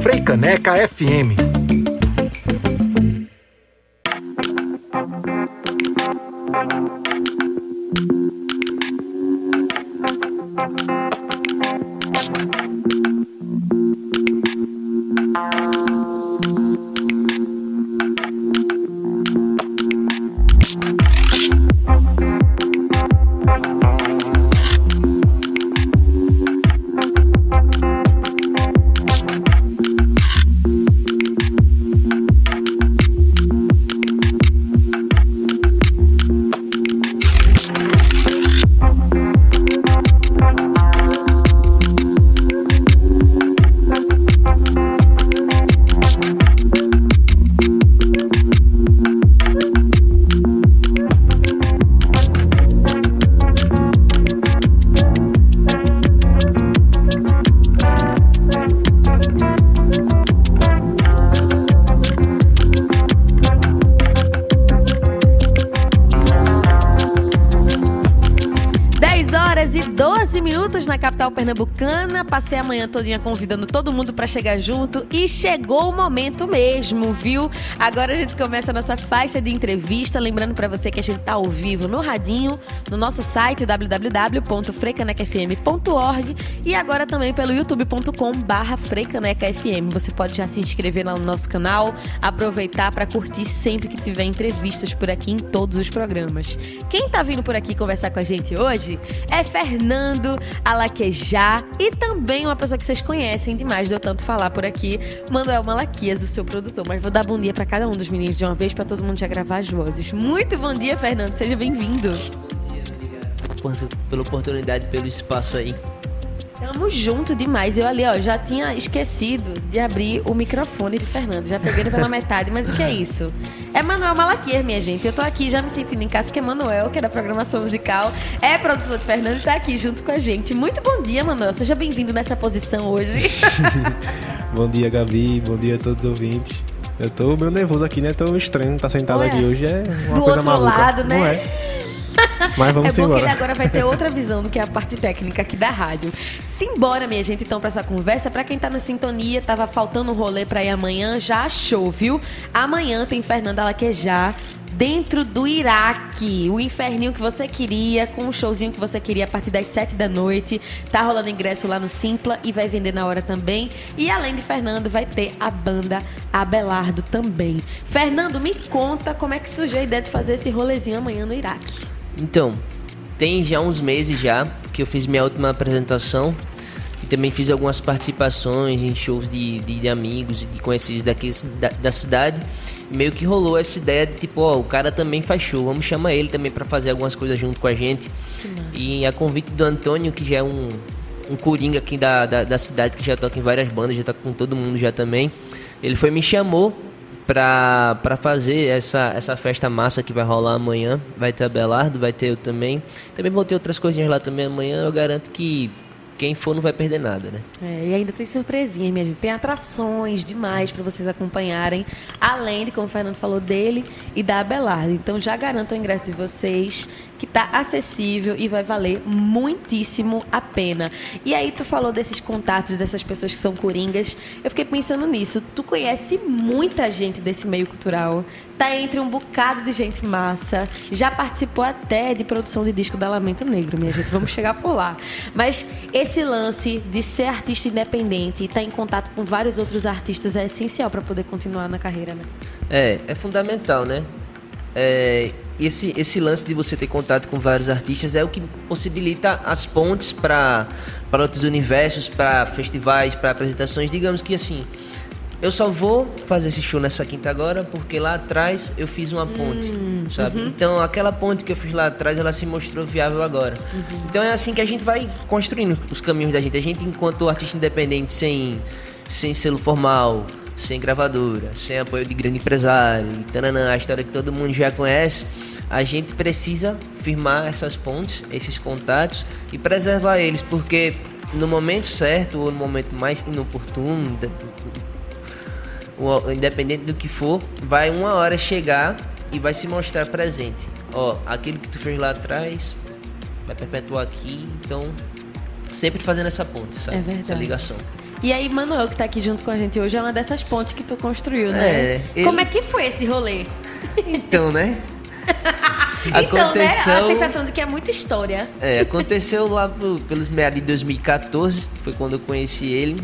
Freicaneca FM passei a manhã todinha convidando todo mundo para chegar junto e chegou o momento mesmo, viu? Agora a gente começa a nossa faixa de entrevista, lembrando para você que a gente tá ao vivo no radinho, no nosso site www.frecanecfm.org e agora também pelo youtube.com/frecanecfm. Você pode já se inscrever lá no nosso canal, aproveitar para curtir sempre que tiver entrevistas por aqui em todos os programas. Quem tá vindo por aqui conversar com a gente hoje é Fernando Alaquejá já. E também uma pessoa que vocês conhecem demais, deu tanto falar por aqui, Manuel Malaquias, o seu produtor. Mas vou dar bom dia para cada um dos meninos de uma vez, para todo mundo já gravar as vozes. Muito bom dia, Fernando. Seja bem-vindo. Bom dia, obrigado pela oportunidade, pelo espaço aí. Tamo junto demais. Eu ali, ó, já tinha esquecido de abrir o microfone de Fernando. Já peguei pela metade, mas o que é isso? É Manuel Malaquias, minha gente. Eu tô aqui já me sentindo em casa, que é Manuel, que é da programação musical, é produtor de Fernando e tá aqui junto com a gente. Muito bom dia, Manuel. Seja bem-vindo nessa posição hoje. bom dia, Gabi. Bom dia a todos os ouvintes. Eu tô meio nervoso aqui, né? Tô estranho estar tá sentado Ué, aqui hoje. É uma do coisa outro maluca. lado, né? Não é? Mas vamos é bom embora. que ele agora vai ter outra visão do que a parte técnica aqui da rádio. Simbora, minha gente, então, para essa conversa. Para quem tá na sintonia, tava faltando um rolê para ir amanhã, já achou, viu? Amanhã tem Fernanda Laquejar dentro do Iraque. O inferninho que você queria, com o showzinho que você queria a partir das 7 da noite. Tá rolando ingresso lá no Simpla e vai vender na hora também. E além de Fernando, vai ter a banda Abelardo também. Fernando, me conta como é que surgiu a ideia de fazer esse rolezinho amanhã no Iraque. Então, tem já uns meses já que eu fiz minha última apresentação e também fiz algumas participações em shows de, de, de amigos e de conhecidos daqui da, da, cidade. Meio que rolou essa ideia de tipo, ó, o cara também faz show, vamos chamar ele também para fazer algumas coisas junto com a gente. E a convite do Antônio, que já é um, um coringa aqui da, da, da cidade, que já toca em várias bandas, já toca com todo mundo já também. Ele foi me chamou para fazer essa, essa festa massa que vai rolar amanhã. Vai ter a Belardo, vai ter eu também. Também vou ter outras coisinhas lá também amanhã. Eu garanto que quem for não vai perder nada, né? É, e ainda tem surpresinha, minha gente. Tem atrações demais para vocês acompanharem, além de, como o Fernando falou, dele e da Abelardo. Então já garanto o ingresso de vocês que está acessível e vai valer muitíssimo a pena. E aí tu falou desses contatos dessas pessoas que são coringas. Eu fiquei pensando nisso. Tu conhece muita gente desse meio cultural. Tá entre um bocado de gente massa. Já participou até de produção de disco da Lamento Negro, minha gente. Vamos chegar por lá. Mas esse lance de ser artista independente e estar tá em contato com vários outros artistas é essencial para poder continuar na carreira, né? É, é fundamental, né? É, esse, esse lance de você ter contato com vários artistas é o que possibilita as pontes para outros universos, para festivais, para apresentações. Digamos que assim, eu só vou fazer esse show nessa quinta agora porque lá atrás eu fiz uma ponte, hum, sabe? Uhum. Então aquela ponte que eu fiz lá atrás, ela se mostrou viável agora. Uhum. Então é assim que a gente vai construindo os caminhos da gente. A gente, enquanto artista independente, sem, sem selo formal, sem gravadora, sem apoio de grande empresário, e tananã, a história que todo mundo já conhece, a gente precisa firmar essas pontes, esses contatos e preservar eles, porque no momento certo ou no momento mais inoportuno, independente do que for, vai uma hora chegar e vai se mostrar presente. Ó, aquilo que tu fez lá atrás vai perpetuar aqui, então sempre fazendo essa ponte, sabe? É verdade. Essa ligação. E aí, Manuel, que tá aqui junto com a gente hoje, é uma dessas pontes que tu construiu, né? É, ele- Como é que foi esse rolê? Então, né? Então, né? A sensação de que é muita história. É, aconteceu lá pro- pelos meados de 2014, foi quando eu conheci ele.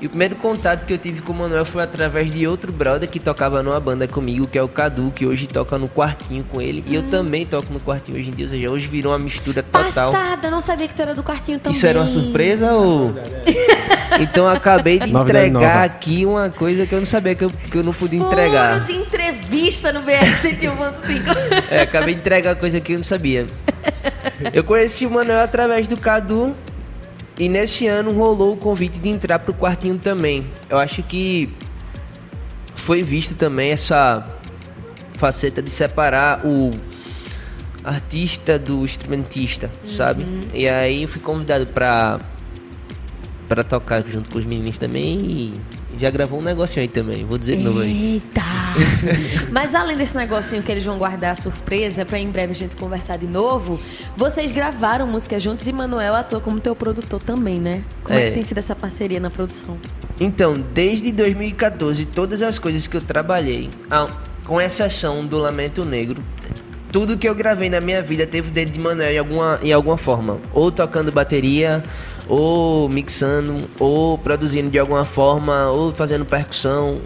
E o primeiro contato que eu tive com o Manuel foi através de outro brother que tocava numa banda comigo, que é o Cadu, que hoje toca no quartinho com ele. E eu também toco no quartinho hoje em dia, ou seja, hoje virou uma mistura total. Passada, não sabia que tu era do quartinho também. Isso era uma surpresa ou. Então eu acabei de entregar nova. aqui uma coisa que eu não sabia que eu, que eu não podia Furo entregar. de entrevista no BR 101.5. É, acabei de entregar coisa que eu não sabia. Eu conheci o Manuel através do Cadu e nesse ano rolou o convite de entrar pro quartinho também. Eu acho que foi visto também essa faceta de separar o artista do instrumentista, sabe? E aí eu fui convidado pra para tocar junto com os meninos também e já gravou um negocinho aí também. Vou dizer de novo aí. Eita! Mas além desse negocinho que eles vão guardar surpresa pra em breve a gente conversar de novo, vocês gravaram música juntos e Manuel atua como teu produtor também, né? Como é, É. que tem sido essa parceria na produção? Então, desde 2014, todas as coisas que eu trabalhei, a- com exceção do Lamento Negro, tudo que eu gravei na minha vida teve o dedo de Manuel em alguma, em alguma forma. Ou tocando bateria, ou mixando, ou produzindo de alguma forma, ou fazendo percussão.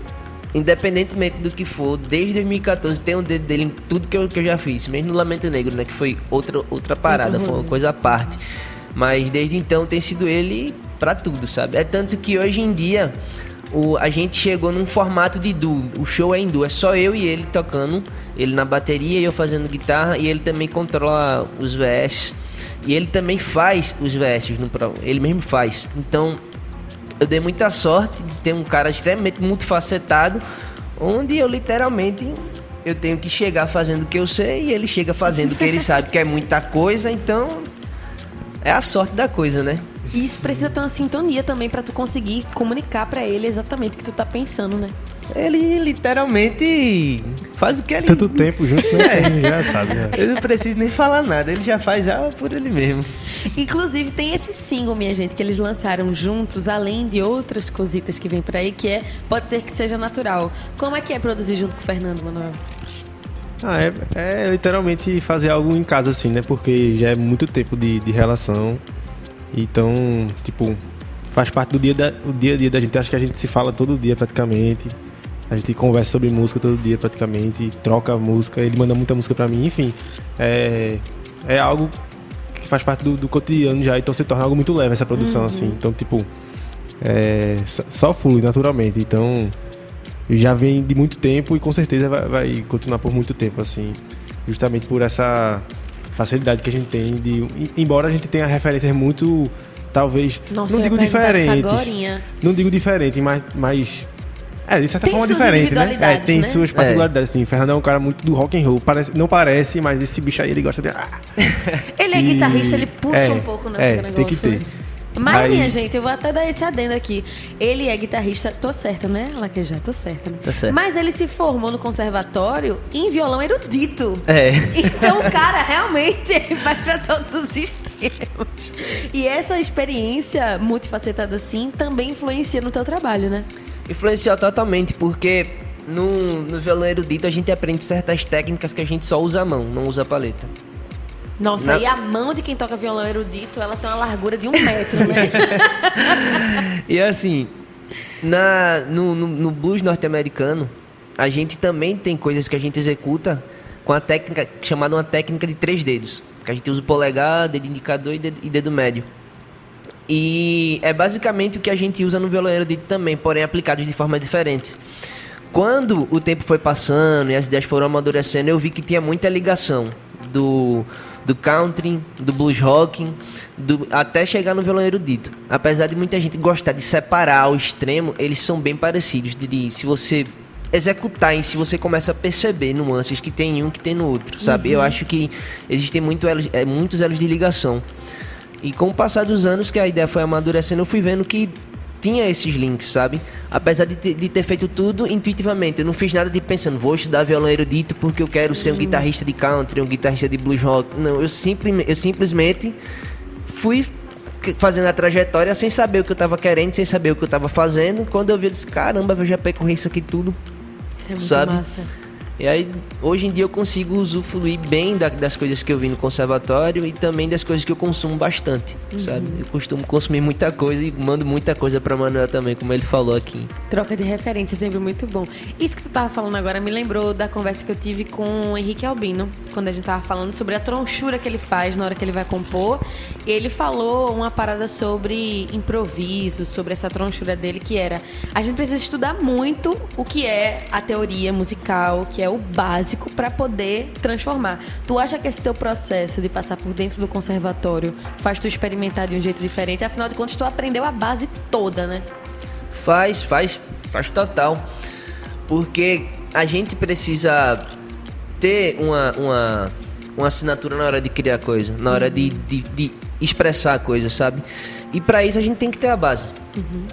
Independentemente do que for, desde 2014 tem um dedo dele em tudo que eu, que eu já fiz. Mesmo no Lamento Negro, né? Que foi outra, outra parada, foi uma coisa à parte. Mas desde então tem sido ele pra tudo, sabe? É tanto que hoje em dia o, a gente chegou num formato de duo. O show é em duo, é só eu e ele tocando. Ele na bateria e eu fazendo guitarra. E ele também controla os VS. E ele também faz os VS no pro- Ele mesmo faz. Então eu dei muita sorte de ter um cara extremamente multifacetado. Onde eu literalmente. Eu tenho que chegar fazendo o que eu sei e ele chega fazendo o que ele sabe, que é muita coisa, então é a sorte da coisa, né? E isso precisa ter uma sintonia também pra tu conseguir comunicar pra ele exatamente o que tu tá pensando, né? Ele literalmente faz o que ele. Tanto tempo junto, né? a gente já sabe, né? Eu não preciso nem falar nada, ele já faz já por ele mesmo. Inclusive, tem esse single, minha gente, que eles lançaram juntos, além de outras cositas que vem por aí, que é Pode Ser Que Seja Natural. Como é que é produzir junto com o Fernando, Manuel? Ah, é, é literalmente fazer algo em casa, assim, né? Porque já é muito tempo de, de relação. Então, tipo, faz parte do dia, da, o dia a dia da gente. Acho que a gente se fala todo dia praticamente. A gente conversa sobre música todo dia praticamente, troca música, ele manda muita música pra mim, enfim. É, é algo que faz parte do, do cotidiano já, então se torna algo muito leve essa produção, assim. Então, tipo, é, só- só flui naturalmente. Então, já vem de muito tempo e com certeza vai, vai continuar por muito tempo, assim. Justamente por essa facilidade que a gente tem de. em- Embora a gente tenha referências muito. Talvez. Nossa, não digo diferentes. agorinha. Não digo diferente, mas. mas é, de certa Tem forma diferente, né? É, tem né? suas particularidades, assim. O Fernando é um cara muito do rock and roll. Parece, não parece, mas esse bicho aí ele gosta de. Ele é E- guitarrista, ele puxa é, um pouco, né? é, o tem que ter. Mas, Aí- minha gente, eu vou até dar esse adendo aqui. Ele é guitarrista, tô certa, né? Laquejar, tô certa, né? Tá certo. Mas ele se formou no conservatório em violão erudito. É. Então, o cara realmente ele vai pra todos os extremos. E essa experiência multifacetada assim também influencia no teu trabalho, né? Influenciou totalmente, porque no, no violão erudito a gente aprende certas técnicas que a gente só usa a mão, não usa a paleta. Nossa, Na- e a mão de quem toca violão erudito, ela tem uma largura de um metro, né? E assim, na, no, no, no blues norte-americano, a gente também tem coisas que a gente executa com a técnica chamada uma técnica de três dedos. Que a gente usa o polegar, dedo indicador e dedo, e dedo médio. E é basicamente o que a gente usa no violão erudito também, porém aplicados de formas diferentes. Quando o tempo foi passando e as ideias foram amadurecendo, eu vi que tinha muita ligação do, do country, do blues rock, do, até chegar no violão erudito. Apesar de muita gente gostar de separar ao extremo, eles são bem parecidos. De, de- se você executar em si, você começa a perceber nuances que tem em um que tem no outro, sabe? Eu acho que existem muito elos, é, muitos elos de ligação. E com o passar dos anos que a ideia foi amadurecendo, eu fui vendo que tinha esses links, sabe? Apesar de ter, de ter feito tudo intuitivamente. Eu não fiz nada de pensando, vou estudar violão erudito porque eu quero ser um guitarrista de country, um guitarrista de blues rock. Não, eu, simplesme- eu simplesmente fui fazendo a trajetória sem saber o que eu tava querendo, sem saber o que eu tava fazendo. Quando eu vi, eu disse, caramba, eu já percorri isso aqui tudo. Isso é muito Sabe? massa. E aí, hoje em dia eu consigo usufruir bem da- das coisas que eu vi no conservatório e também das coisas que eu consumo bastante, sabe? Eu costumo consumir muita coisa e mando muita coisa pra Manuel também, como ele falou aqui. Troca de referência, sempre muito bom. Isso que tu tava falando agora me lembrou da conversa que eu tive com o Henrique Albino, quando a gente tava falando sobre a tronchura que ele faz na hora que ele vai compor. E ele falou uma parada sobre improviso, sobre essa tronchura dele, que era a gente precisa estudar muito o que é a teoria musical, o que é o básico para poder transformar. Tu acha que esse teu processo de passar por dentro do conservatório faz tu experimentar de um jeito diferente? Afinal de contas, tu aprendeu a base toda, né? Faz, faz, faz total. Porque a gente precisa ter uma, uma, uma assinatura na hora de criar coisa, na hora de, de, de expressar coisa, sabe? E para isso a gente tem que ter a base,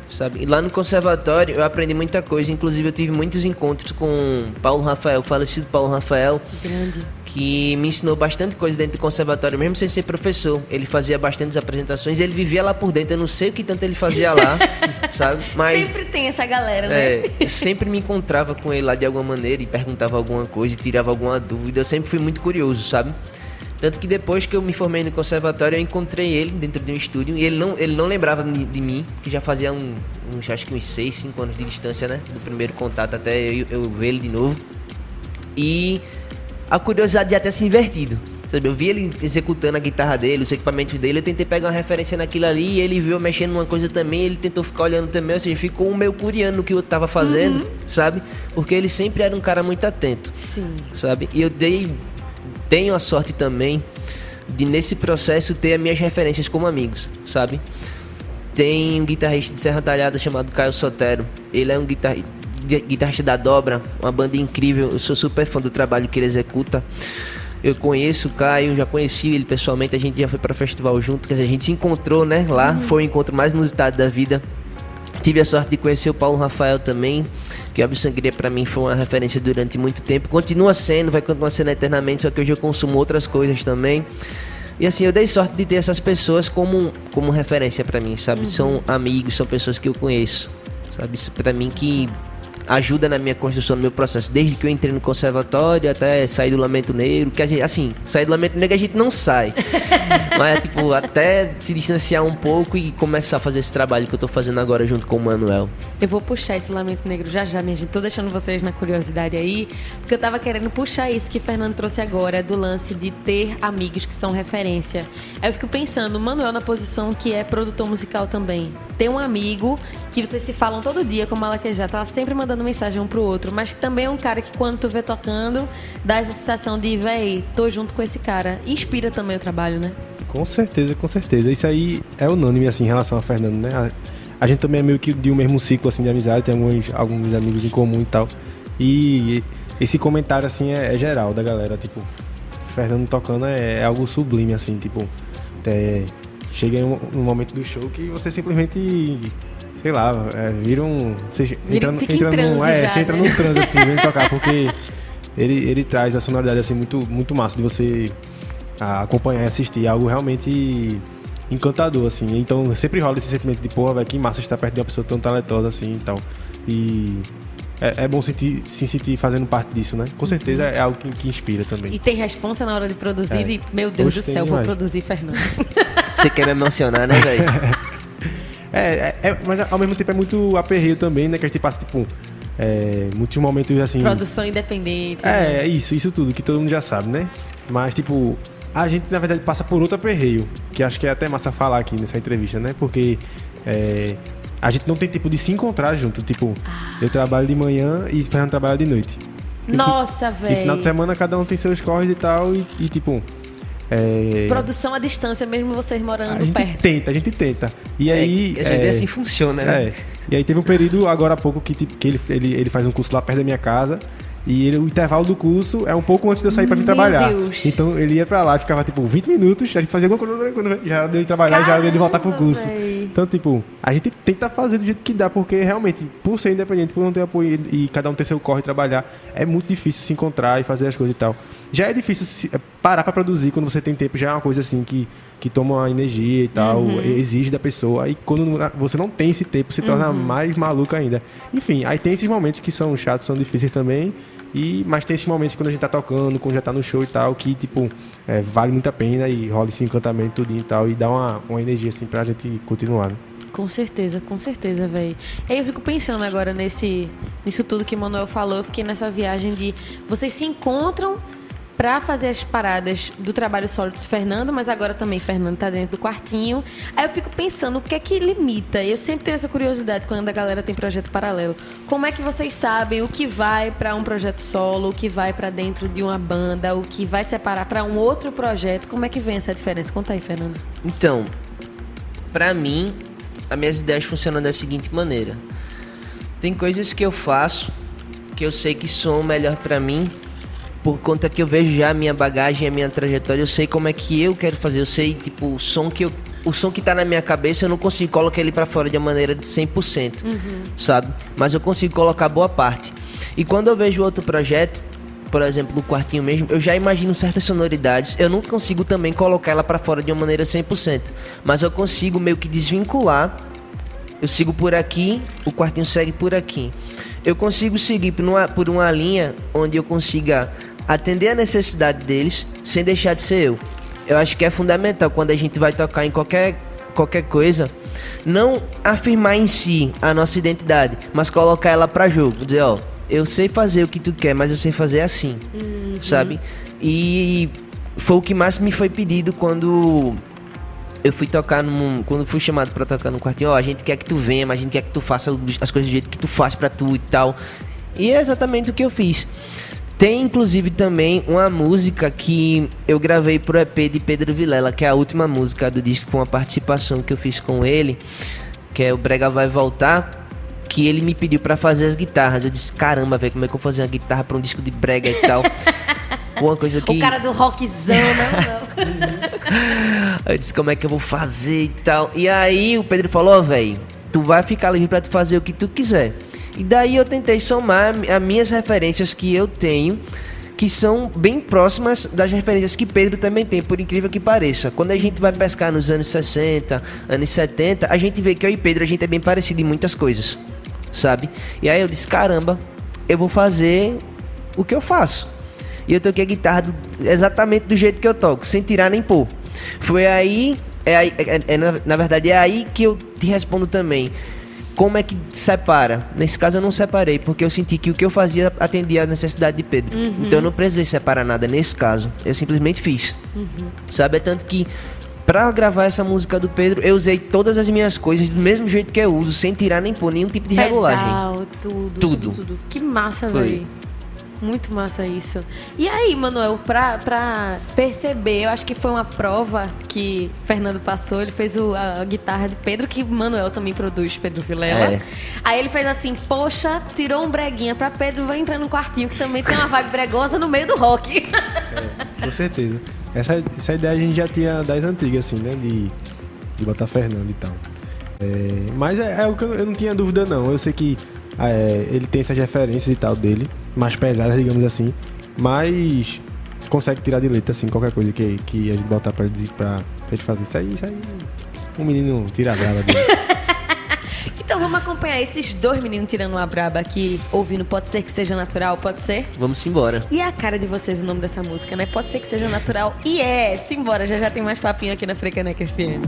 sabe? E lá no conservatório eu aprendi muita coisa, inclusive eu tive muitos encontros com Paulo Rafael, falecido Paulo Rafael, Grande. que me ensinou bastante coisa dentro do conservatório, mesmo sem ser professor. Ele fazia bastantes apresentações, ele vivia lá por dentro. Eu não sei o que tanto ele fazia lá, sabe? Mas Sempre tem essa galera, né? é, sempre me encontrava com ele lá de alguma maneira e perguntava alguma coisa, e tirava alguma dúvida. Eu sempre fui muito curioso, sabe? Tanto que depois que eu me formei no conservatório, eu encontrei ele dentro de um estúdio e ele não, ele não lembrava de, de mim, que já fazia um, uns, acho que uns 6, 5 anos de distância, né? Do primeiro contato até eu, eu ver ele de novo. E a curiosidade já ter se invertido. Sabe, eu vi ele executando a guitarra dele, os equipamentos dele, eu tentei pegar uma referência naquilo ali, e ele viu mexendo numa coisa também, ele tentou ficar olhando também, ou seja, ficou meio curiando no que eu tava fazendo, sabe? Porque ele sempre era um cara muito atento, Sim. sabe? E eu dei tenho a sorte também de nesse processo ter as minhas referências como amigos, sabe? Tem um guitarrista de Serra Talhada chamado Caio Sotero. Ele é um guitarri- gui- guitarrista da Dobra, uma banda incrível. Eu sou super fã do trabalho que ele executa. Eu conheço o Caio, já conheci ele pessoalmente, a gente já foi para festival junto, quer dizer, a gente se encontrou, né, lá, foi o encontro mais inusitado da vida. Tive a sorte de conhecer o Paulo Rafael também, que a Sangria para mim foi uma referência durante muito tempo. Continua sendo, vai continuar sendo eternamente, só que hoje eu consumo outras coisas também. E assim, eu dei sorte de ter essas pessoas como, como referência para mim, sabe? São amigos, são pessoas que eu conheço, sabe? Para mim que ajuda na minha construção, no meu processo, desde que eu entrei no conservatório até sair do Lamento Negro, que a gente, assim, sair do Lamento Negro a gente não sai. Mas, tipo, até se distanciar um pouco e começar a fazer esse trabalho que eu tô fazendo agora junto com o Manuel. Eu vou puxar esse Lamento Negro já já, minha gente. Tô deixando vocês na curiosidade aí, porque eu tava querendo puxar isso que o Fernando trouxe agora, do lance de ter amigos que são referência. Aí eu fico pensando, o Manuel na posição que é produtor musical também. Ter um amigo que vocês se falam todo dia, como ela que já tá sempre mandando mensagem um pro outro, mas também é um cara que quando tu vê tocando, dá essa sensação de, véi, tô junto com esse cara. Inspira também o trabalho, né? Com certeza, com certeza. Isso aí é unânime, assim, em relação a Fernando, né? A, a gente também é meio que de um mesmo ciclo, assim, de amizade, tem alguns, alguns amigos em comum e tal. E esse comentário, assim, é, é geral da galera, tipo, Fernando tocando é, é algo sublime, assim, tipo, é, chega em um, um momento do show que você simplesmente, sei lá, é, vira um... Você Vira- entra, fica em entra num, transe é, já, você entra né? num transe, assim, vem tocar, porque ele, ele traz a sonoridade, assim, muito, muito massa de você acompanhar e assistir. É algo realmente encantador, assim. Então sempre rola esse sentimento de, porra, velho, que massa estar perto de uma pessoa tão talentosa assim e tal. E é, é bom sentir, se sentir fazendo parte disso, né? Com certeza é algo que, que inspira também. E tem responsa na hora de produzir É. de, meu Deus Hoje do céu, vou demais. produzir Fernando. Você quer me emocionar, né, velho? É, é, é- mas ao mesmo tempo é muito aperreio também, né? Que a gente passa, tipo, é, muitos momentos assim. Produção independente. né? É, é isso, isso tudo que todo mundo já sabe, né? Mas, tipo, a gente na verdade passa por outro aperreio, que acho que é até massa falar aqui nessa entrevista, né? Porque é, a gente não tem tipo de se encontrar junto. Tipo, eu trabalho de manhã e Fernando trabalha de noite. Nossa, E final de velho. semana cada um tem seus corres e tal, e, e, tipo. É, Produção à distância, mesmo vocês a morando gente perto. tenta, a gente tenta. E aí. É, às vezes é assim que funciona, né? É. E aí teve um período agora há pouco que, tipo, que ele, ele, ele faz um curso lá perto da minha casa. E ele, o intervalo do curso é um pouco antes de eu sair pra vir Meu trabalhar. Deus. Então ele ia pra lá, ficava tipo 20 minutos, a gente fazia alguma coisa, quando já era dele trabalhar, já era dele voltar pro Caramba, curso. véi. Então, tipo, a gente tenta fazer do jeito que dá, porque realmente, por ser independente, por não ter apoio e cada um ter seu corre e trabalhar, é muito difícil se encontrar e fazer as coisas e tal. Já é difícil é, parar pra produzir quando você tem tempo, já é uma coisa assim que, que toma energia e tal, Uhum. exige da pessoa. E quando você não tem esse tempo, se torna Uhum. mais maluco ainda. Enfim, aí tem esses momentos que são chatos, são difíceis também. E, mas tem esses momentos quando a gente tá tocando, quando já tá no show e tal, que, tipo, é, vale muito a pena e rola esse encantamento tudinho e tal, e dá uma, uma energia, assim, pra gente continuar. né? Com certeza, com certeza, velho. Aí eu fico pensando agora nesse, nisso tudo que o Manuel falou. Eu fiquei nessa viagem de vocês se encontram pra fazer as paradas do trabalho solo de Fernando, mas agora também Fernando tá dentro do quartinho. Aí eu fico pensando o que é que limita. Eu sempre tenho essa curiosidade quando a galera tem projeto paralelo. Como é que vocês sabem o que vai pra um projeto solo, o que vai pra dentro de uma banda, o que vai separar pra um outro projeto? Como é que vem essa diferença? Conta aí, Fernando. Então, pra mim, as minhas ideias funcionam da seguinte maneira. Tem coisas que eu faço que eu sei que são melhor pra mim, por conta que eu vejo já a minha bagagem, a minha trajetória, eu sei como é que eu quero fazer, eu sei, tipo, o som que eu o som que tá na minha cabeça, eu não consigo colocar ele pra fora de uma maneira de 100%, sabe? Mas eu consigo colocar boa parte. E quando eu vejo outro projeto, por exemplo, no quartinho mesmo, eu já imagino certas sonoridades. Eu não consigo também colocar ela pra fora de uma maneira 100%, mas eu consigo meio que desvincular. Eu sigo por aqui, o quartinho segue por aqui. Eu consigo seguir por uma, por uma linha onde eu consiga atender a necessidade deles sem deixar de ser eu. Eu acho que é fundamental quando a gente vai tocar em qualquer qualquer coisa, não afirmar em si a nossa identidade, mas colocar ela pra jogo, dizer, ó, eu sei fazer o que tu quer, mas eu sei fazer assim, sabe? E foi o que mais me foi pedido quando eu fui tocar num, quando fui chamado pra tocar no quartinho, ó, a gente quer que tu venha, mas a gente quer que tu faça as coisas do jeito que tu faz pra tu e tal. E é exatamente o que eu fiz. Tem inclusive também uma música que eu gravei pro EP de Pedro Vilela, que é a última música do disco, foi uma participação que eu fiz com ele, que é o Brega Vai Voltar, que ele me pediu pra fazer as guitarras. Eu disse, caramba, velho, como é que eu vou fazer uma guitarra pra um disco de brega e tal? uma coisa que O cara do rockzão, né? eu disse como é que eu vou fazer e tal. E aí o Pedro falou, ó, velho, tu vai ficar livre pra tu fazer o que tu quiser. E daí eu tentei somar as minhas referências que eu tenho, que são bem próximas das referências que Pedro também tem, por incrível que pareça. Quando a gente vai pescar nos anos 60, anos 70, a gente vê que eu e Pedro a gente é bem parecido em muitas coisas, sabe? E aí eu disse, caramba, eu vou fazer o que eu faço. E eu toquei a guitarra do- exatamente do jeito que eu toco, sem tirar nem pôr. Foi aí, é aí- é- é- na, na verdade é aí que eu te respondo também. Como é que separa? Nesse caso eu não separei, porque eu senti que o que eu fazia atendia à necessidade de Pedro. Então eu não precisei separar nada nesse caso. Eu simplesmente fiz. Sabe? É tanto que pra gravar essa música do Pedro, eu usei todas as minhas coisas do mesmo jeito que eu uso, sem tirar nem pôr nenhum tipo de regulagem. Pedal, tudo, Tudo. tudo. Que massa, velho. Muito massa isso. E aí, Manuel, pra, pra perceber, eu acho que foi uma prova que Fernando passou, ele fez o- a, guitarra de Pedro, que Manuel também produz, Pedro Vilela. É. Aí ele fez assim, poxa, tirou um breguinha pra Pedro, vai entrar no quartinho, que também tem uma vibe bregosa no meio do rock. Com certeza. Essa, essa ideia a gente já tinha das antigas, assim, né? De, de botar Fernando e tal. É, mas é, é o que eu, eu não tinha dúvida, não. Eu sei que é, ele tem essas referências e tal dele, mais pesadas, digamos assim. Mas consegue tirar de letra, assim, qualquer coisa que, que a gente botar pra, dizer- pra, pra gente fazer. Isso aí, isso aí. Um menino tira a brava dele. Então vamos acompanhar esses dois meninos tirando uma braba aqui, ouvindo Pode Ser Que Seja Natural, pode ser? Vamos embora. E a cara de vocês o nome dessa música, né? Pode ser que seja natural. E é! Simbora, já já tem mais papinho aqui na Frecaneca FM.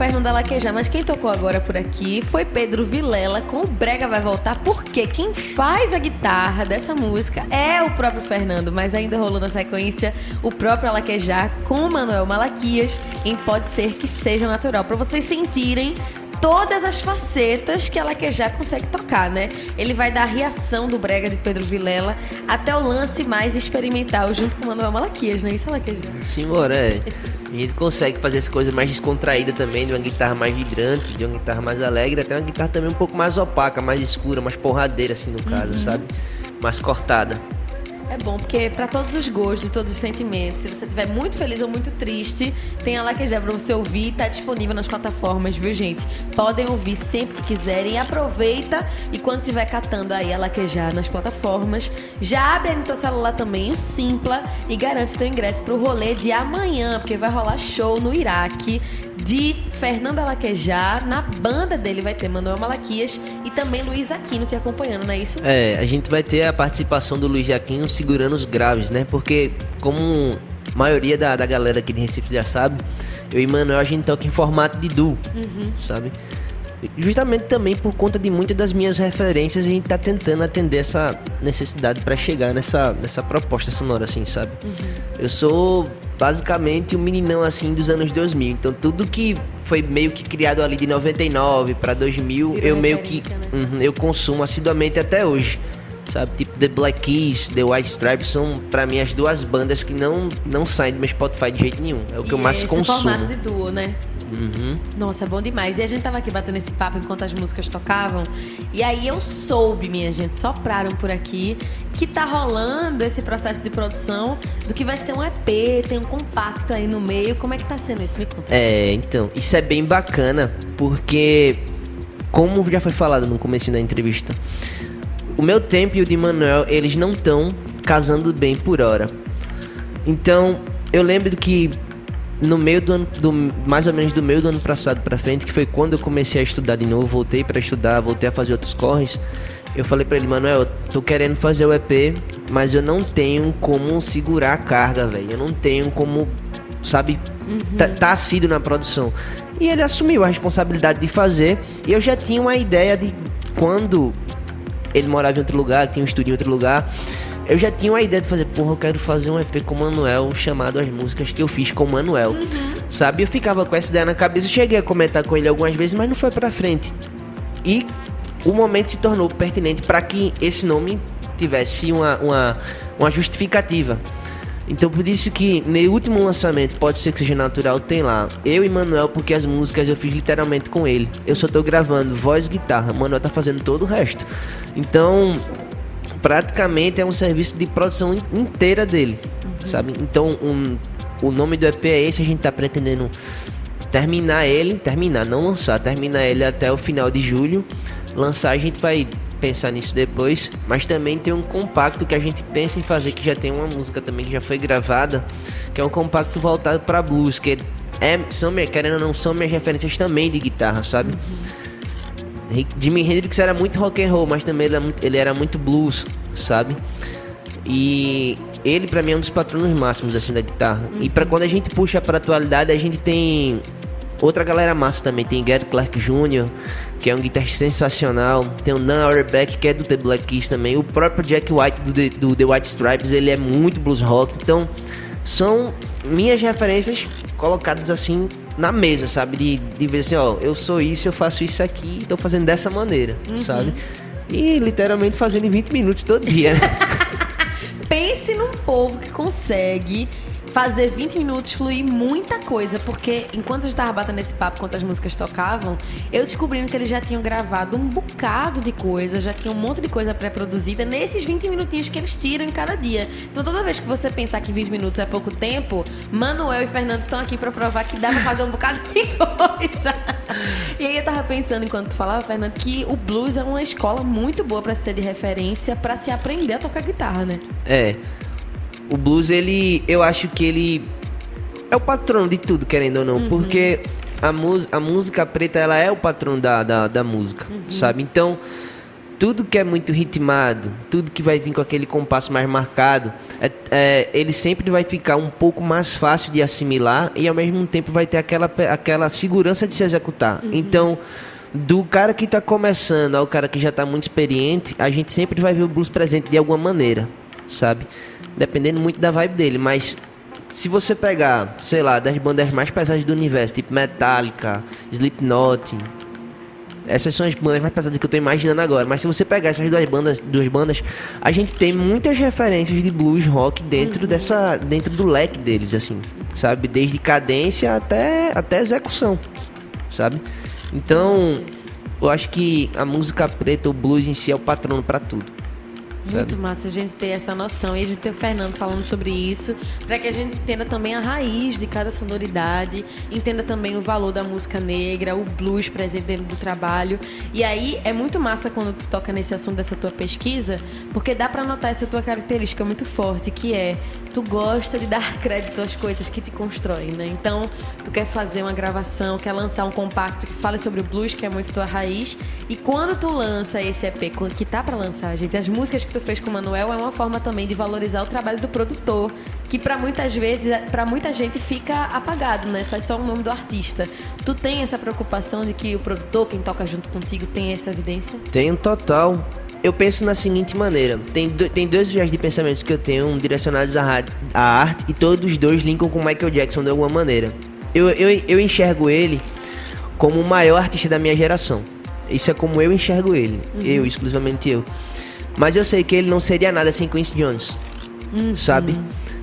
Fernanda Laquejar, mas quem tocou agora por aqui foi Pedro Vilela com o Brega Vai Voltar, porque quem faz a guitarra dessa música é o próprio Fernando, mas ainda rolou na sequência o próprio Laquejar com o Manuel Malaquias em Pode Ser Que Seja Natural, para vocês sentirem todas as facetas que a Laquejar consegue tocar, né? Ele vai da reação do brega de Pedro Vilela até o lance mais experimental junto com Manuel Malaquias, não é isso, Laquejar? Sim, mora, é. A gente consegue fazer essa coisa mais descontraída também, de uma guitarra mais vibrante, de uma guitarra mais alegre, até uma guitarra também um pouco mais opaca, mais escura, mais porradeira, assim, no caso, uhum. sabe? Mais cortada. É bom, porque para todos os gostos, todos os sentimentos, se você estiver muito feliz ou muito triste, tem a Laquejá para você ouvir, tá disponível nas plataformas, viu, gente? Podem ouvir sempre que quiserem. Aproveita e quando estiver catando aí a Laquejá nas plataformas, já abre no teu celular também o Simpla e garante teu ingresso pro rolê de amanhã, porque vai rolar show no Iraque de Fernanda Laquejar. Na banda dele vai ter Manuel Malaquias e também Luiz Aquino te acompanhando, não é isso? É, a gente vai ter a participação do Luiz Aquino segurando os graves, né? Porque, como a maioria da, da galera aqui de Recife já sabe, eu e Manuel a gente toca em formato de duo, uhum. sabe? Justamente também por conta de muitas das minhas referências, a gente tá tentando atender essa necessidade para chegar nessa, nessa proposta sonora, assim, sabe? Uhum. Eu sou basicamente um meninão, assim, dos anos 2000. Então, tudo que foi meio que criado ali de 99 para 2000, Virou eu meio que né? uhum, eu consumo assiduamente até hoje. Sabe, tipo The Black Keys, The White Stripes são para mim as duas bandas que não não saem do meu Spotify de jeito nenhum. É o que e eu mais esse consumo. formato de duo, né? Uhum. Nossa, bom demais. E a gente tava aqui batendo esse papo enquanto as músicas tocavam. E aí eu soube, minha gente, sopraram por aqui, que tá rolando esse processo de produção do que vai ser um EP, tem um compacto aí no meio. Como é que tá sendo isso? Me conta. É, então, isso é bem bacana, porque, como já foi falado no começo da entrevista, o meu tempo e o de Manuel, eles não estão casando bem por hora. Então, eu lembro que no meio do ano, do, mais ou menos do meio do ano passado para frente, que foi quando eu comecei a estudar de novo, voltei para estudar, voltei a fazer outros corres. Eu falei para ele, Manuel, tô querendo fazer o EP, mas eu não tenho como segurar a carga, velho. Eu não tenho como, sabe, uhum. tá, tá assíduo na produção. E ele assumiu a responsabilidade de fazer. E eu já tinha uma ideia de quando ele morava em outro lugar, tinha um estúdio em outro lugar eu já tinha uma ideia de fazer, porra, eu quero fazer um EP com o Manuel chamado As Músicas que eu fiz com o Manuel. Uhum. Sabe? Eu ficava com essa ideia na cabeça, eu cheguei a comentar com ele algumas vezes, mas não foi pra frente. E o momento se tornou pertinente para que esse nome tivesse uma, uma, uma justificativa. Então por isso que no último lançamento, pode ser que seja natural, tem lá eu e Manuel, porque as músicas eu fiz literalmente com ele. Eu só tô gravando voz e guitarra, Manuel tá fazendo todo o resto. Então, praticamente é um serviço de produção inteira dele, uhum. sabe? Então, um, o nome do EP é esse, a gente tá pretendendo terminar ele, terminar, não lançar, terminar ele até o final de julho. Lançar a gente vai pensar nisso depois, mas também tem um compacto que a gente pensa em fazer que já tem uma música também que já foi gravada, que é um compacto voltado para blues, que é são querendo ou não são minhas referências também de guitarra, sabe? Jimi Hendrix era muito rock and roll, mas também ele era muito, ele era muito blues, sabe? E ele para mim é um dos patronos máximos assim da guitarra. Uhum. E para quando a gente puxa para atualidade, a gente tem outra galera massa também, tem Gary Clark Jr., que é um guitarrista sensacional, tem o Dan Auerbach, que é do The Black Keys também, o próprio Jack White do The, do The White Stripes, ele é muito blues rock. Então, são minhas referências colocadas assim na mesa, sabe? De, de ver assim, ó, eu sou isso, eu faço isso aqui, tô fazendo dessa maneira, uhum. sabe? E literalmente fazendo em 20 minutos todo dia. Né? Pense num povo que consegue fazer 20 minutos fluir muita coisa, porque enquanto a gente tava batendo esse papo, enquanto as músicas tocavam, eu descobrindo que eles já tinham gravado um bocado de coisa, já tinha um monte de coisa pré-produzida nesses 20 minutinhos que eles tiram em cada dia. Então toda vez que você pensar que 20 minutos é pouco tempo, Manuel e Fernando estão aqui para provar que dá pra fazer um bocado de coisa. E aí eu tava pensando enquanto tu falava, Fernando, que o blues é uma escola muito boa para ser de referência, para se aprender a tocar guitarra, né? É o blues, ele. Eu acho que ele é o patrão de tudo, querendo ou não. Uhum. Porque a, a música preta, ela é o patrão da, da, da música, uhum. sabe? Então, tudo que é muito ritmado, tudo que vai vir com aquele compasso mais marcado, é, é, ele sempre vai ficar um pouco mais fácil de assimilar e ao mesmo tempo vai ter aquela, aquela segurança de se executar. Uhum. Então, do cara que está começando ao cara que já está muito experiente, a gente sempre vai ver o blues presente de alguma maneira, sabe? Dependendo muito da vibe dele, mas se você pegar, sei lá, das bandas mais pesadas do universo, tipo Metallica, Slipknot, essas são as bandas mais pesadas que eu estou imaginando agora. Mas se você pegar essas duas bandas, duas bandas, a gente tem muitas referências de blues rock dentro uhum. dessa, dentro do leque deles, assim, sabe? Desde cadência até até execução, sabe? Então, eu acho que a música preta, o blues em si é o patrono para tudo. Muito massa a gente ter essa noção e a gente ter o Fernando falando sobre isso, para que a gente entenda também a raiz de cada sonoridade, entenda também o valor da música negra, o blues presente dentro do trabalho. E aí é muito massa quando tu toca nesse assunto dessa tua pesquisa, porque dá para notar essa tua característica muito forte, que é tu gosta de dar crédito às coisas que te constroem, né? Então, tu quer fazer uma gravação, quer lançar um compacto que fale sobre o blues, que é muito tua raiz, e quando tu lança esse EP que tá para lançar, gente, as músicas que tu fez com o Manuel é uma forma também de valorizar o trabalho do produtor, que para muitas vezes, para muita gente fica apagado, né? Sai só o nome do artista. Tu tem essa preocupação de que o produtor, quem toca junto contigo, tem essa evidência? Tenho total eu penso na seguinte maneira: tem, do, tem dois viagens de pensamentos que eu tenho direcionados à, à arte e todos os dois linkam com Michael Jackson de alguma maneira. Eu, eu, eu enxergo ele como o maior artista da minha geração. Isso é como eu enxergo ele. Uhum. Eu, exclusivamente eu. Mas eu sei que ele não seria nada sem Quincy Jones. Uhum. Sabe?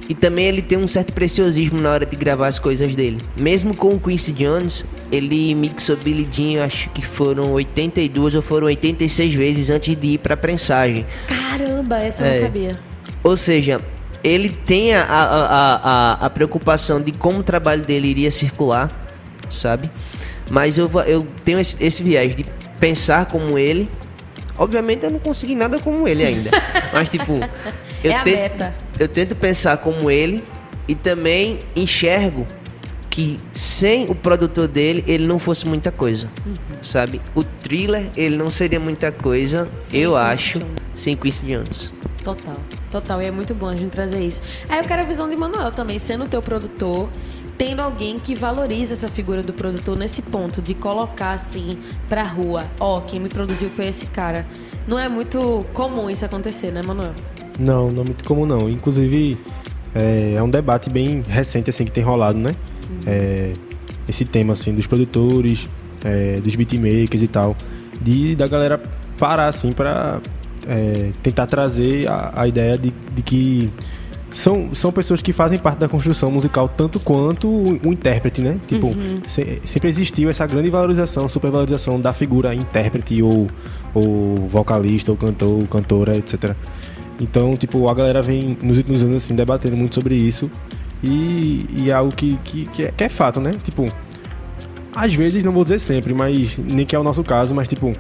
E também ele tem um certo preciosismo na hora de gravar as coisas dele. Mesmo com o Quincy Jones, ele mixou Billy Jean, acho que foram 82 ou foram 86 vezes antes de ir pra prensagem. Caramba, essa eu é. não sabia. Ou seja, ele tem a, a, a, a, preocupação de como o trabalho dele iria circular, sabe? Mas eu, eu tenho esse, esse viés de pensar como ele. Obviamente eu não consegui nada como ele ainda. Mas tipo, eu, é tento, eu tento pensar como ele e também enxergo que sem o produtor dele ele não fosse muita coisa, uhum. sabe? O thriller ele não seria muita coisa, sem eu acho, sem Quincy Jones. Total, total. E é muito bom a gente trazer isso. Aí eu quero a visão de Manuel também, sendo teu produtor, tendo alguém que valoriza essa figura do produtor nesse ponto de colocar assim pra rua, ó, oh, quem me produziu foi esse cara. Não é muito comum isso acontecer, né, Manuel? Não, não é muito comum não. Inclusive, é, é um debate bem recente assim que tem rolado, né? Uhum. É, esse tema assim dos produtores, é, dos beatmakers e tal, de da galera parar assim para é, tentar trazer a, a ideia de, de, que são, são pessoas que fazem parte da construção musical tanto quanto o, o intérprete, né? Tipo, uhum. se, sempre existiu essa grande valorização, supervalorização da figura intérprete ou, ou vocalista, ou cantor, ou cantora, etc. Então, tipo, a galera vem nos últimos anos assim debatendo muito sobre isso e, e é algo que, que, que, é, que é fato, né? Tipo, às vezes, não vou dizer sempre, mas nem que é o nosso caso, mas tipo,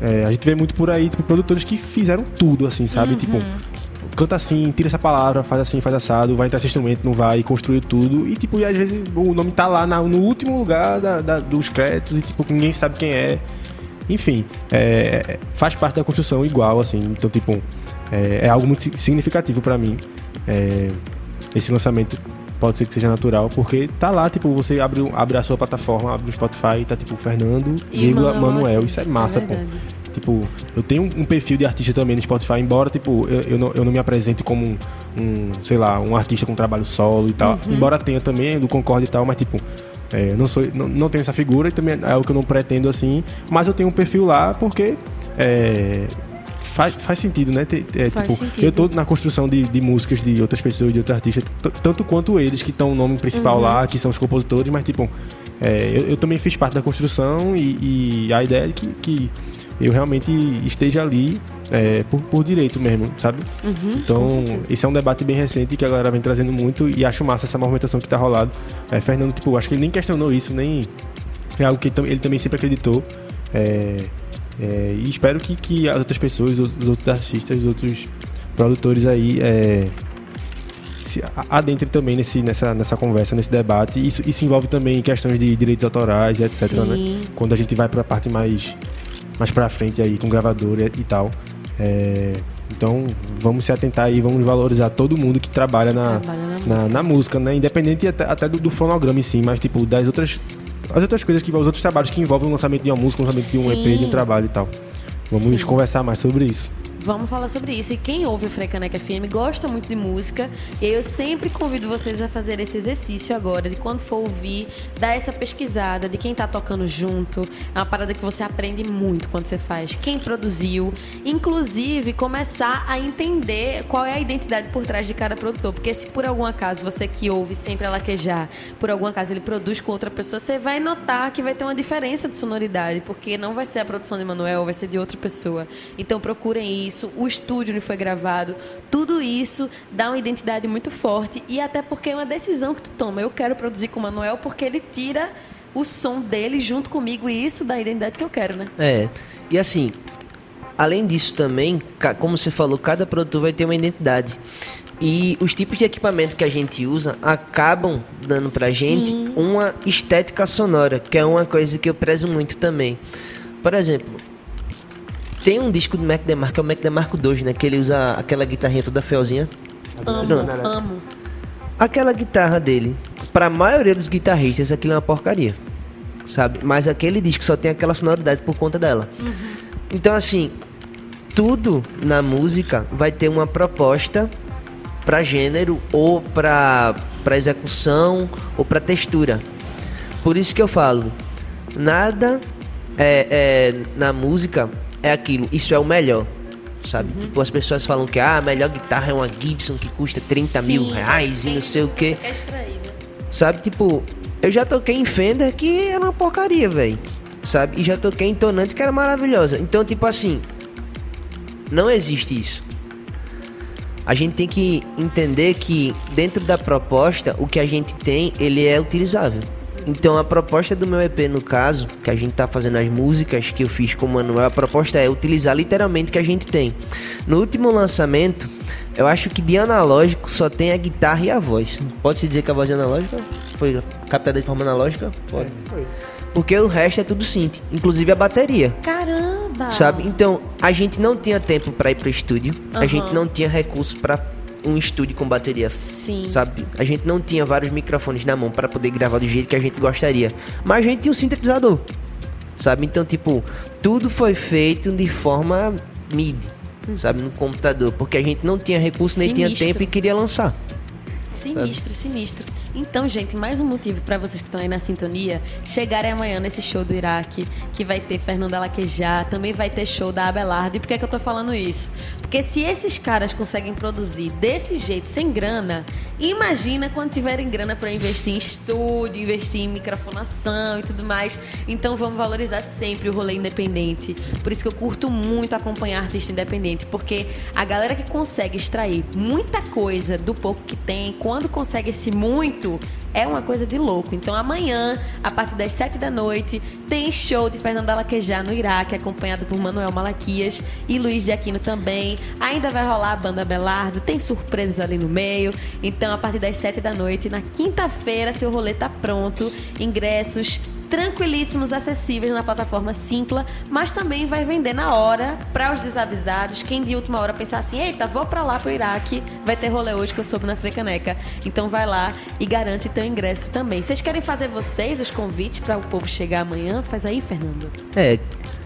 é, a gente vê muito por aí, tipo, produtores que fizeram tudo, assim, sabe? Uhum. Tipo, canta assim, tira essa palavra, faz assim, faz assado, vai entrar esse instrumento, não vai, construiu tudo. E tipo, e às vezes o nome tá lá na, no último lugar da, da, dos créditos e tipo, ninguém sabe quem é. Enfim, é, faz parte da construção igual, assim. Então, tipo, é, é algo muito significativo para mim. É, esse lançamento pode ser que seja natural, porque tá lá, tipo, você abre, abre a sua plataforma, abre o Spotify, tá tipo Fernando, e Manuel, Manuel, isso é massa, é pô. Tipo, eu tenho um, perfil de artista também no Spotify, embora, tipo, eu, eu, não, eu não me apresente como um, um, sei lá, um artista com trabalho solo e tal. Uhum. Embora tenha também do Concorde e tal, mas tipo, é, não, sou, não, não tenho essa figura e também é algo que eu não pretendo assim, mas eu tenho um perfil lá porque é, faz, faz sentido, né? É, faz tipo, sentido. Eu tô na construção de, de músicas de outras pessoas, de outros artistas, tanto quanto eles que estão o nome principal uhum. lá, que são os compositores, mas tipo, é, eu, eu, também fiz parte da construção e, e a ideia é que, que eu realmente esteja ali é, por, por, direito mesmo, sabe? Uhum, então, esse é um debate bem recente que a galera vem trazendo muito e acho massa essa movimentação que tá rolado. É, Fernando, tipo, acho que ele nem questionou isso, nem é algo que ele também sempre acreditou. É, é, e espero que, que as outras pessoas, os outros artistas, os outros produtores aí é, se adentrem também nesse, nessa, nessa conversa, nesse debate. Isso, isso envolve também questões de direitos autorais e etc. Né? Quando a gente vai para a parte mais mais pra frente aí com gravador e, e tal. É, então vamos se atentar aí, vamos valorizar todo mundo que trabalha na, Trabalha na na, música. na música, né? Independente até, até do, do fonograma em si, mas tipo, das outras. As outras coisas que os outros trabalhos que envolvem o lançamento de uma música, o lançamento de um EP, de Sim. um trabalho e tal. Vamos Sim. conversar mais sobre isso. Vamos falar sobre isso. E quem ouve o Frecaneca FM gosta muito de música. E aí eu sempre convido vocês a fazer esse exercício agora, de quando for ouvir, dar essa pesquisada de quem tá tocando junto. É uma parada que você aprende muito quando você faz. Quem produziu. Inclusive, começar a entender qual é a identidade por trás de cada produtor. Porque se por algum acaso você que ouve sempre a laquejar, por algum acaso ele produz com outra pessoa, você vai notar que vai ter uma diferença de sonoridade. Porque não vai ser a produção de Manuel, vai ser de outra pessoa. Então procurem isso, o estúdio onde foi gravado, tudo isso dá uma identidade muito forte e até porque é uma decisão que tu toma. Eu quero produzir com o Manuel porque ele tira o som dele junto comigo e isso dá a identidade que eu quero, né? É. E assim, além disso também, como você falou, cada produtor vai ter uma identidade. E os tipos de equipamento que a gente usa acabam dando pra Sim. gente uma estética sonora, que é uma coisa que eu prezo muito também. Por exemplo, tem um disco do Mac DeMarco, que é o Mac DeMarco 2, né? Que ele usa aquela guitarrinha toda felzinha. Amo, Pronto. amo. Aquela guitarra dele, pra maioria dos guitarristas, aquilo é uma porcaria. Sabe? Mas aquele disco só tem aquela sonoridade por conta dela. Então, assim, tudo na música vai ter uma proposta pra gênero, ou pra, pra execução, ou pra textura. Por isso que eu falo, nada é, é, na música é aquilo, isso é o melhor. Sabe? Tipo, as pessoas falam que ah, a melhor guitarra é uma Gibson que custa 30 mil Sim, reais e não sei o quer extrair, né? Sabe, tipo, eu já toquei em Fender que era uma porcaria, velho. Sabe? E já toquei em Tonante que era maravilhosa. Então, tipo assim, não existe isso. A gente tem que entender que dentro da proposta, o que a gente tem, ele é utilizável. Então a proposta do meu EP, no caso, que a gente tá fazendo as músicas que eu fiz com o Manuel, a proposta é utilizar literalmente o que a gente tem. No último lançamento, eu acho que de analógico só tem a guitarra e a voz. Pode-se dizer que a voz é analógica? Foi captada de forma analógica? Pode. Porque o resto é tudo synth, inclusive a bateria. Caramba! Sabe? Então, a gente não tinha tempo pra ir pro estúdio. A Aham. gente não tinha recurso pra um estúdio com bateria. Sim. Sabe? A gente não tinha vários microfones na mão pra poder gravar do jeito que a gente gostaria. Mas a gente tinha um sintetizador. Sabe? Então, tipo, tudo foi feito de forma MIDI. Sabe? No computador. Porque a gente não tinha recurso, nem tinha Sinistro. tempo e queria lançar. Sinistro, sinistro. Então, gente, mais um motivo para vocês que estão aí na sintonia chegarem amanhã nesse show do Iraque, que vai ter Fernanda Laquejá, também vai ter show da Abelardo. E por que, é que eu tô falando isso? Porque se esses caras conseguem produzir desse jeito, sem grana, imagina quando tiverem grana para investir em estúdio, investir em microfonação e tudo mais. Então, vamos valorizar sempre o rolê independente. Por isso que eu curto muito acompanhar artista independente, porque a galera que consegue extrair muita coisa do pouco que tem, quando consegue esse muito, é uma coisa de louco. Então amanhã, a partir das 7 da noite, tem show de Fernanda Laquejá no Iraque, acompanhado por Manuel Malaquias e Luiz de Aquino também. Ainda vai rolar a banda Belardo, tem surpresas ali no meio. Então, a partir das 7 da noite, na quinta-feira, seu rolê tá pronto. Ingressos tranquilíssimos, acessíveis na plataforma Simpla, mas também vai vender na hora para os desavisados. Quem de última hora pensar assim, eita, vou para lá pro Iraque, vai ter rolê hoje que eu soube na Frecaneca. Então vai lá e garante teu ingresso também. Vocês querem fazer vocês os convites para o povo chegar amanhã? Faz aí, Fernando. É,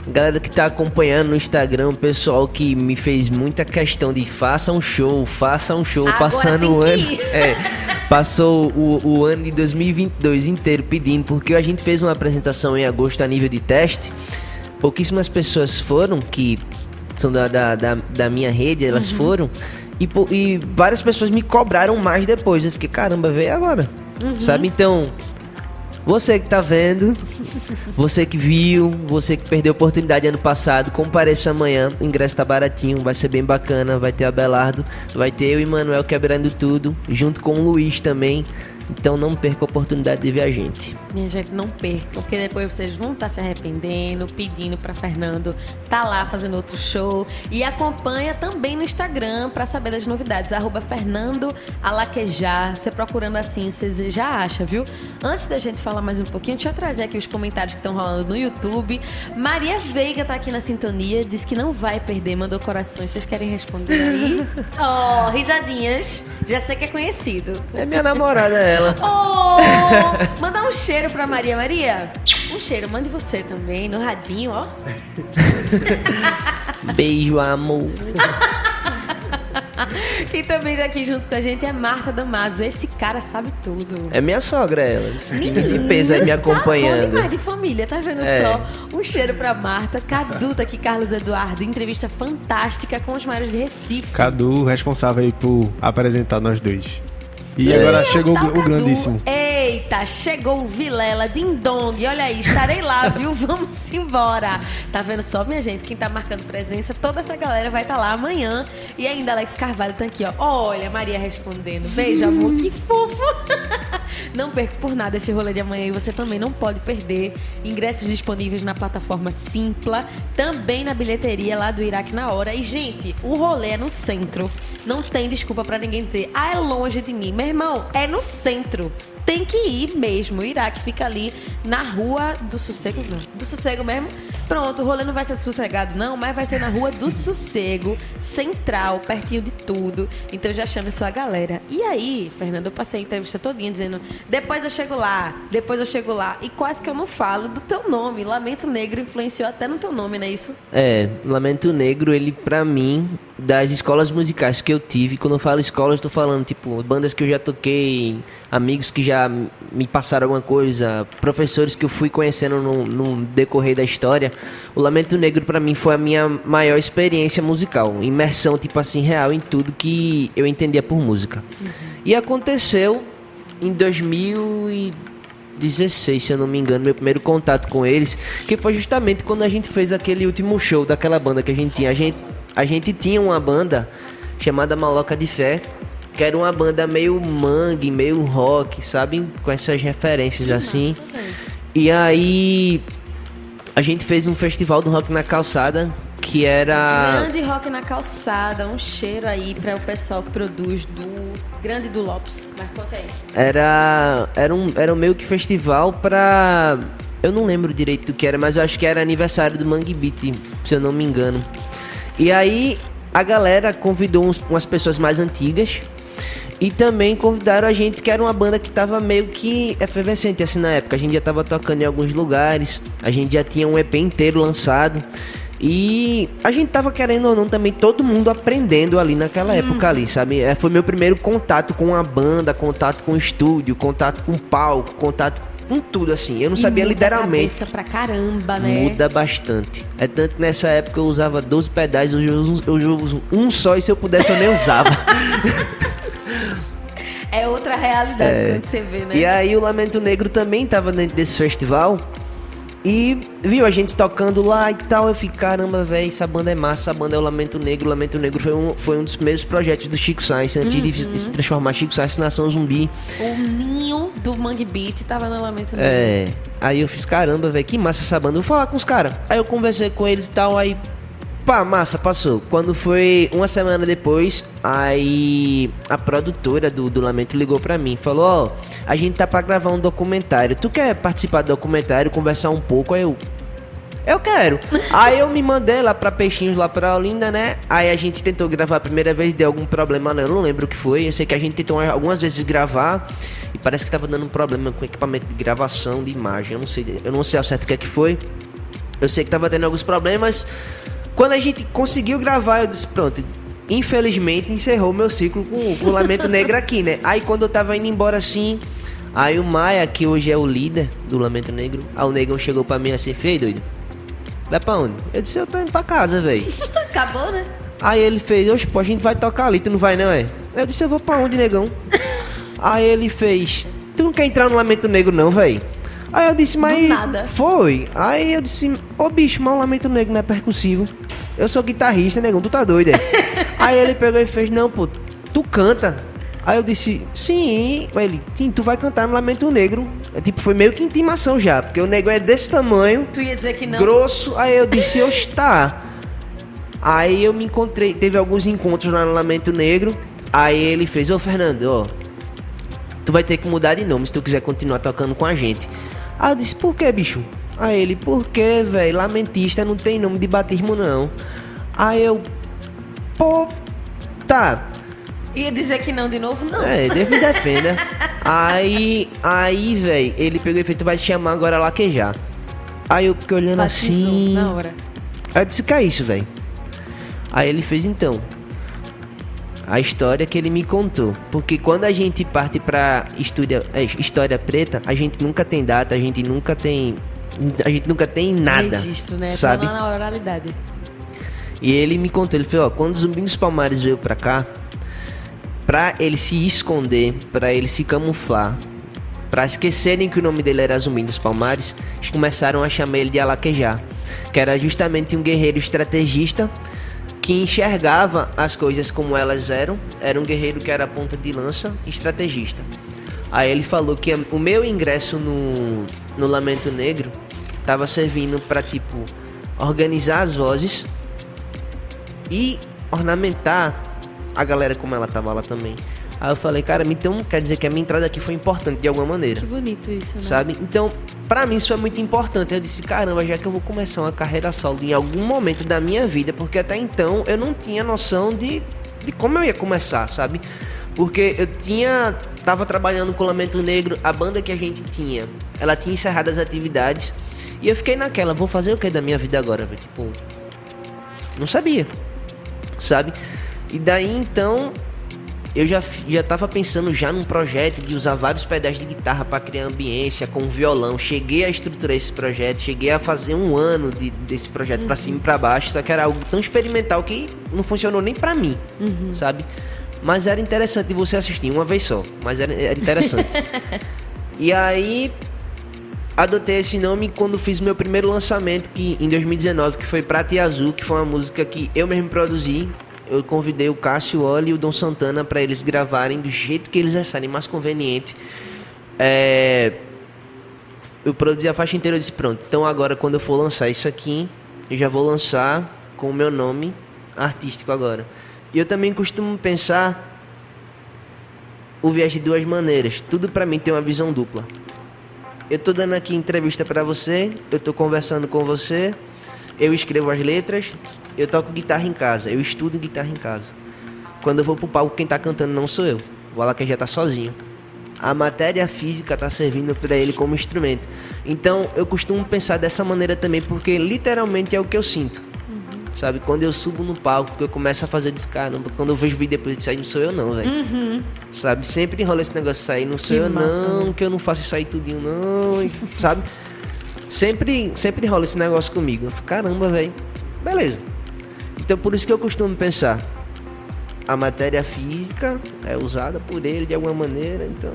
galera que tá acompanhando no Instagram, o pessoal que me fez muita questão de faça um show, faça um show, Agora passando o ano. É, passou o, o ano de 2022 inteiro pedindo, porque a gente fez uma apresentação em agosto a nível de teste. Pouquíssimas pessoas foram, que são da, da, da, da minha rede, elas Uhum. foram. E, e várias pessoas me cobraram mais depois. Eu fiquei, caramba, veio agora. Uhum. Sabe? Então, você que tá vendo, você que viu, você que perdeu a oportunidade ano passado, compareça amanhã. O ingresso tá baratinho, vai ser bem bacana. Vai ter Abelardo, vai ter eu e Manuel quebrando tudo, junto com o Luiz também. Então não perca a oportunidade de ver a gente. Minha gente, não perca, porque depois vocês vão estar se arrependendo, pedindo para Fernando tá lá fazendo outro show. E acompanha também no Instagram para saber das novidades. Arroba Fernando Alaquejar. Você procurando assim, você já acha, viu? Antes da gente falar mais um pouquinho, deixa eu trazer aqui os comentários que estão rolando no YouTube. Maria Veiga tá aqui na sintonia, disse que não vai perder, mandou corações. Vocês querem responder aí? oh, risadinhas. Já sei que é conhecido. É minha namorada, ela. Oh, mandar um cheiro pra Maria. Maria, um cheiro, mande você também, no radinho, ó. Beijo, amor. Quem também tá aqui junto com a gente é Marta Damaso. Esse cara sabe tudo. É minha sogra, ela. Que de peso aí me Tá bom acompanhando. demais de família, tá vendo É. só? Um cheiro pra Marta. Cadu tá aqui, Carlos Eduardo. Entrevista fantástica com os maiores de Recife. Cadu, responsável aí por apresentar nós dois. E agora chegou Tá o, o grandíssimo. Eita, chegou o Vilela, Ding Dong. Olha aí, estarei lá, viu? Vamos embora. Tá vendo só, minha gente? Quem tá marcando presença, toda essa galera vai estar lá amanhã. E ainda Alex Carvalho tá aqui, ó. Olha, Maria respondendo. Beijo, amor, que fofo. Não perca por nada esse rolê de amanhã e você também não pode perder. Ingressos disponíveis na plataforma Simpla, também na bilheteria lá do Iraque na hora. E, gente, o rolê é no centro. Não tem desculpa pra ninguém dizer, ah, é longe de mim. Meu irmão, é no centro. Tem que ir mesmo. O Iraque fica ali na rua do sossego. Do sossego mesmo. Pronto, o rolê não vai ser sossegado, não, mas vai ser na rua do sossego, central, pertinho de tudo. Então já chame sua galera. E aí, Fernando, eu passei a entrevista todinha dizendo: depois eu chego lá, depois eu chego lá. E quase que eu não falo do teu nome. Lamento Negro influenciou até no teu nome, não é isso? É, Lamento Negro, ele pra mim, das escolas musicais que eu tive, quando eu falo escolas, eu tô falando, tipo, bandas que eu já toquei, amigos que já me passaram alguma coisa, professores que eu fui conhecendo no, no decorrer da história. O Lamento Negro pra mim foi a minha maior experiência musical, imersão, tipo assim, real em tudo que eu entendia por música. E aconteceu em 2016, se eu não me engano, meu primeiro contato com eles, que foi justamente quando a gente fez aquele último show daquela banda que a gente tinha. A gente, a gente tinha uma banda chamada Maloca de Fé, que era uma banda meio mangue, meio rock, sabe? Com essas referências assim. E aí a gente fez um festival do rock na calçada, que era Grande rock na calçada, um cheiro aí para o pessoal que produz do Grande do Lopes. Mas conta aí. Era. Era um, era um meio que festival pra. Eu não lembro direito do que era, mas eu acho que era aniversário do Mangue Beat, se eu não me engano. E aí a galera convidou uns- umas pessoas mais antigas. E também convidaram a gente, que era uma banda que tava meio que efervescente assim na época. A gente já tava tocando em alguns lugares, a gente já tinha um EP inteiro lançado. E a gente tava querendo ou não também todo mundo aprendendo ali naquela época ali, sabe? É, foi meu primeiro contato com a banda, contato com o estúdio, contato com o palco, contato com tudo assim. Eu não sabia Muda a literalmente. cabeça pra caramba, né? Muda bastante. É tanto que nessa época eu usava 12 pedais, hoje eu uso, hoje eu uso um só e se eu pudesse eu nem usava. É outra realidade quando você vê, né? E aí o Lamento Negro também tava dentro desse festival. E viu a gente tocando lá e tal. Eu fiquei, caramba, velho, essa banda é massa, essa banda é o Lamento Negro. O Lamento Negro foi um, foi um dos primeiros projetos do Chico Sainz, antes de, de se transformar Chico Sainz em Nação Zumbi. O ninho do Mangue Beat tava no Lamento Negro. É. Aí eu fiz, caramba, velho, que massa essa banda. Eu vou falar com os caras. Aí eu conversei com eles e tal, aí. Pá, massa, passou. Quando foi uma semana depois, aí a produtora do, do Lamento ligou pra mim. Falou, ó, a gente tá pra gravar um documentário. Tu quer participar do documentário, conversar um pouco? Aí eu. Eu quero. Aí eu me mandei lá pra Peixinhos, lá pra Olinda, né? Aí a gente tentou gravar a primeira vez, deu algum problema, não, eu não lembro o que foi. Eu sei que a gente tentou algumas vezes gravar e parece que tava dando um problema com o equipamento de gravação de imagem. Eu não sei, eu não sei ao certo o que é que foi. Eu sei que tava tendo alguns problemas. Quando a gente conseguiu gravar, eu disse, pronto. Infelizmente encerrou meu ciclo com, o Lamento Negro aqui, né? Aí quando eu tava indo embora assim, aí o Maia, que hoje é o líder do Lamento Negro, aí o negão chegou pra mim assim, feio doido. Vai pra onde? Eu disse, eu tô indo pra casa, velho. Acabou, né? Aí ele fez, oxe, pô, a gente vai tocar ali, tu não vai não, é? Eu disse, eu vou pra onde, negão? Aí ele fez, tu não quer entrar no Lamento Negro não, velho? Aí eu disse, mas... nada. Foi. Aí eu disse, ô bicho, mas o Lamento Negro não é percussivo. Eu sou guitarrista, negão, tu tá doido, é? Aí ele pegou e fez, não, pô, tu canta. Aí eu disse, sim. Aí ele, sim, tu vai cantar no Lamento Negro. É, tipo, foi meio que intimação já, porque o nego é desse tamanho, Tu ia dizer que não. grosso. Aí eu disse, eu está. Aí eu me encontrei, teve alguns encontros lá no Lamento Negro. Aí ele fez, ô Fernando, ó, tu vai ter que mudar de nome se tu quiser continuar tocando com a gente. Aí eu disse, por que, bicho? Aí ele, porque, velho, lamentista não tem nome de batismo, não. Aí eu, pô, tá. Ia dizer que não de novo? Não. É, Deus me defenda. aí, aí, velho, ele pegou e fez, tu vai te chamar agora laquejar. Aí eu fiquei olhando Batizou assim. na hora. Aí eu disse, o que é isso, velho? Aí ele fez então. A história que ele me contou. Porque quando a gente parte pra história, é, história preta, a gente nunca tem data, a gente nunca tem. A gente nunca tem nada. Registro, né? Sabe? Só na oralidade. E ele me contou, ele falou, ó, quando o Zumbi dos Palmares veio pra cá, pra ele se esconder, pra ele se camuflar, pra esquecerem que o nome dele era Zumbi dos Palmares, eles começaram a chamar ele de Alaquejar, que era justamente um guerreiro estrategista que enxergava as coisas como elas eram, era um guerreiro que era ponta de lança e estrategista. Aí ele falou que o meu ingresso no, no Lamento Negro tava servindo pra, tipo, organizar as vozes e ornamentar a galera como ela tava lá também. Aí eu falei, cara, então quer dizer que a minha entrada aqui foi importante de alguma maneira, Que bonito isso, né? sabe? Então, pra mim isso foi muito importante. Eu disse, caramba, já que eu vou começar uma carreira solo em algum momento da minha vida, porque até então eu não tinha noção de, de como eu ia começar, sabe? Porque eu tinha. Tava trabalhando com o Lamento Negro, a banda que a gente tinha, ela tinha encerrado as atividades. E eu fiquei naquela, vou fazer o que da minha vida agora? Tipo, não sabia, sabe? E daí então eu já, já tava pensando já num projeto de usar vários pedais de guitarra para criar ambiência com violão. Cheguei a estruturar esse projeto, cheguei a fazer um ano de, desse projeto pra cima e pra baixo, só que era algo tão experimental que não funcionou nem pra mim, sabe? Mas era interessante você assistir uma vez só, mas era, era interessante. e aí adotei esse nome quando fiz meu primeiro lançamento que em 2019, que foi Prata e Azul, que foi uma música que eu mesmo produzi. Eu convidei o Cássio Oli e o Dom Santana para eles gravarem do jeito que eles acharem mais conveniente. É, Eu produzi a faixa inteira e disse, pronto, então agora quando eu for lançar isso aqui, eu já vou lançar com o meu nome artístico agora. E eu também costumo pensar o viés de duas maneiras. Tudo para mim tem uma visão dupla. Eu tô dando aqui entrevista para você, eu tô conversando com você, eu escrevo as letras, eu toco guitarra em casa, eu estudo guitarra em casa. Quando eu vou pro palco, quem tá cantando não sou eu. O Alaca já tá sozinho. A matéria física tá servindo para ele como instrumento. Então, eu costumo pensar dessa maneira também, porque literalmente é o que eu sinto. Sabe, quando eu subo no palco, que eu começo a fazer desse caramba, quando eu vejo vídeo depois de sair, não sou eu não, velho. Sabe, sempre enrola esse negócio de sair, não sou Que eu massa, não, né? que eu não faço isso aí tudinho não, e- sabe? Sempre, sempre rola esse negócio comigo. Eu fico, caramba, velho. Beleza. Então por isso que eu costumo pensar. A matéria física é usada por ele de alguma maneira, então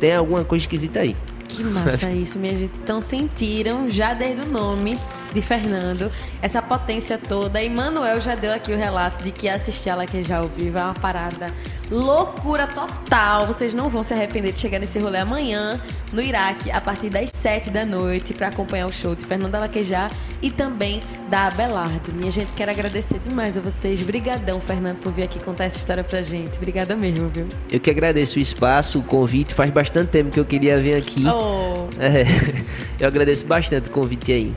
tem alguma coisa esquisita aí. Que massa isso, minha gente. Então sentiram já desde o nome de Fernando essa potência toda. E Manuel já deu aqui o relato de que assistir a Laquejar ao vivo é uma parada loucura total. Vocês não vão se arrepender de chegar nesse rolê amanhã no Iraque a partir das 7 da noite para acompanhar o show de Fernando Alaquejar e também da Abelardo. Minha gente, quero agradecer demais a vocês. Brigadão, Fernando, por vir aqui contar essa história pra gente. Obrigada mesmo, viu? Eu que agradeço o espaço, o convite. Faz bastante tempo que eu queria vir aqui. Oh. É, eu agradeço bastante o convite aí.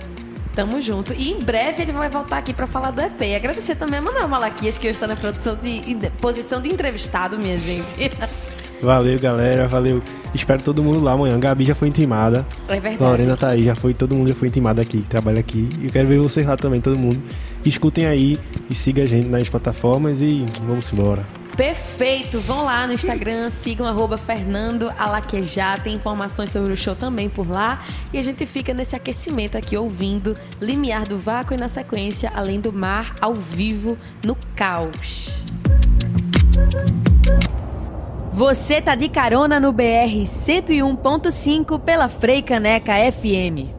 Tamo junto. E em breve ele vai voltar aqui pra falar do EP. E agradecer também a Manuel Malaquias, que hoje está na produção de, posição de entrevistado, minha gente. Valeu, galera. Valeu. Espero todo mundo lá amanhã. Gabi já foi intimada. É verdade. Lorena tá aí, já foi, todo mundo já foi intimado aqui, que trabalha aqui. E eu quero ver vocês lá também, todo mundo. Escutem aí e siga a gente nas plataformas e vamos embora. Perfeito. Vão lá no Instagram, sigam arroba Fernando Alaquejar. Tem informações sobre o show também por lá. E a gente fica nesse aquecimento aqui ouvindo Limiar do Vácuo e na sequência Além do Mar ao vivo no Caos. Você tá de carona no BR 101.5 pela Frei Caneca FM.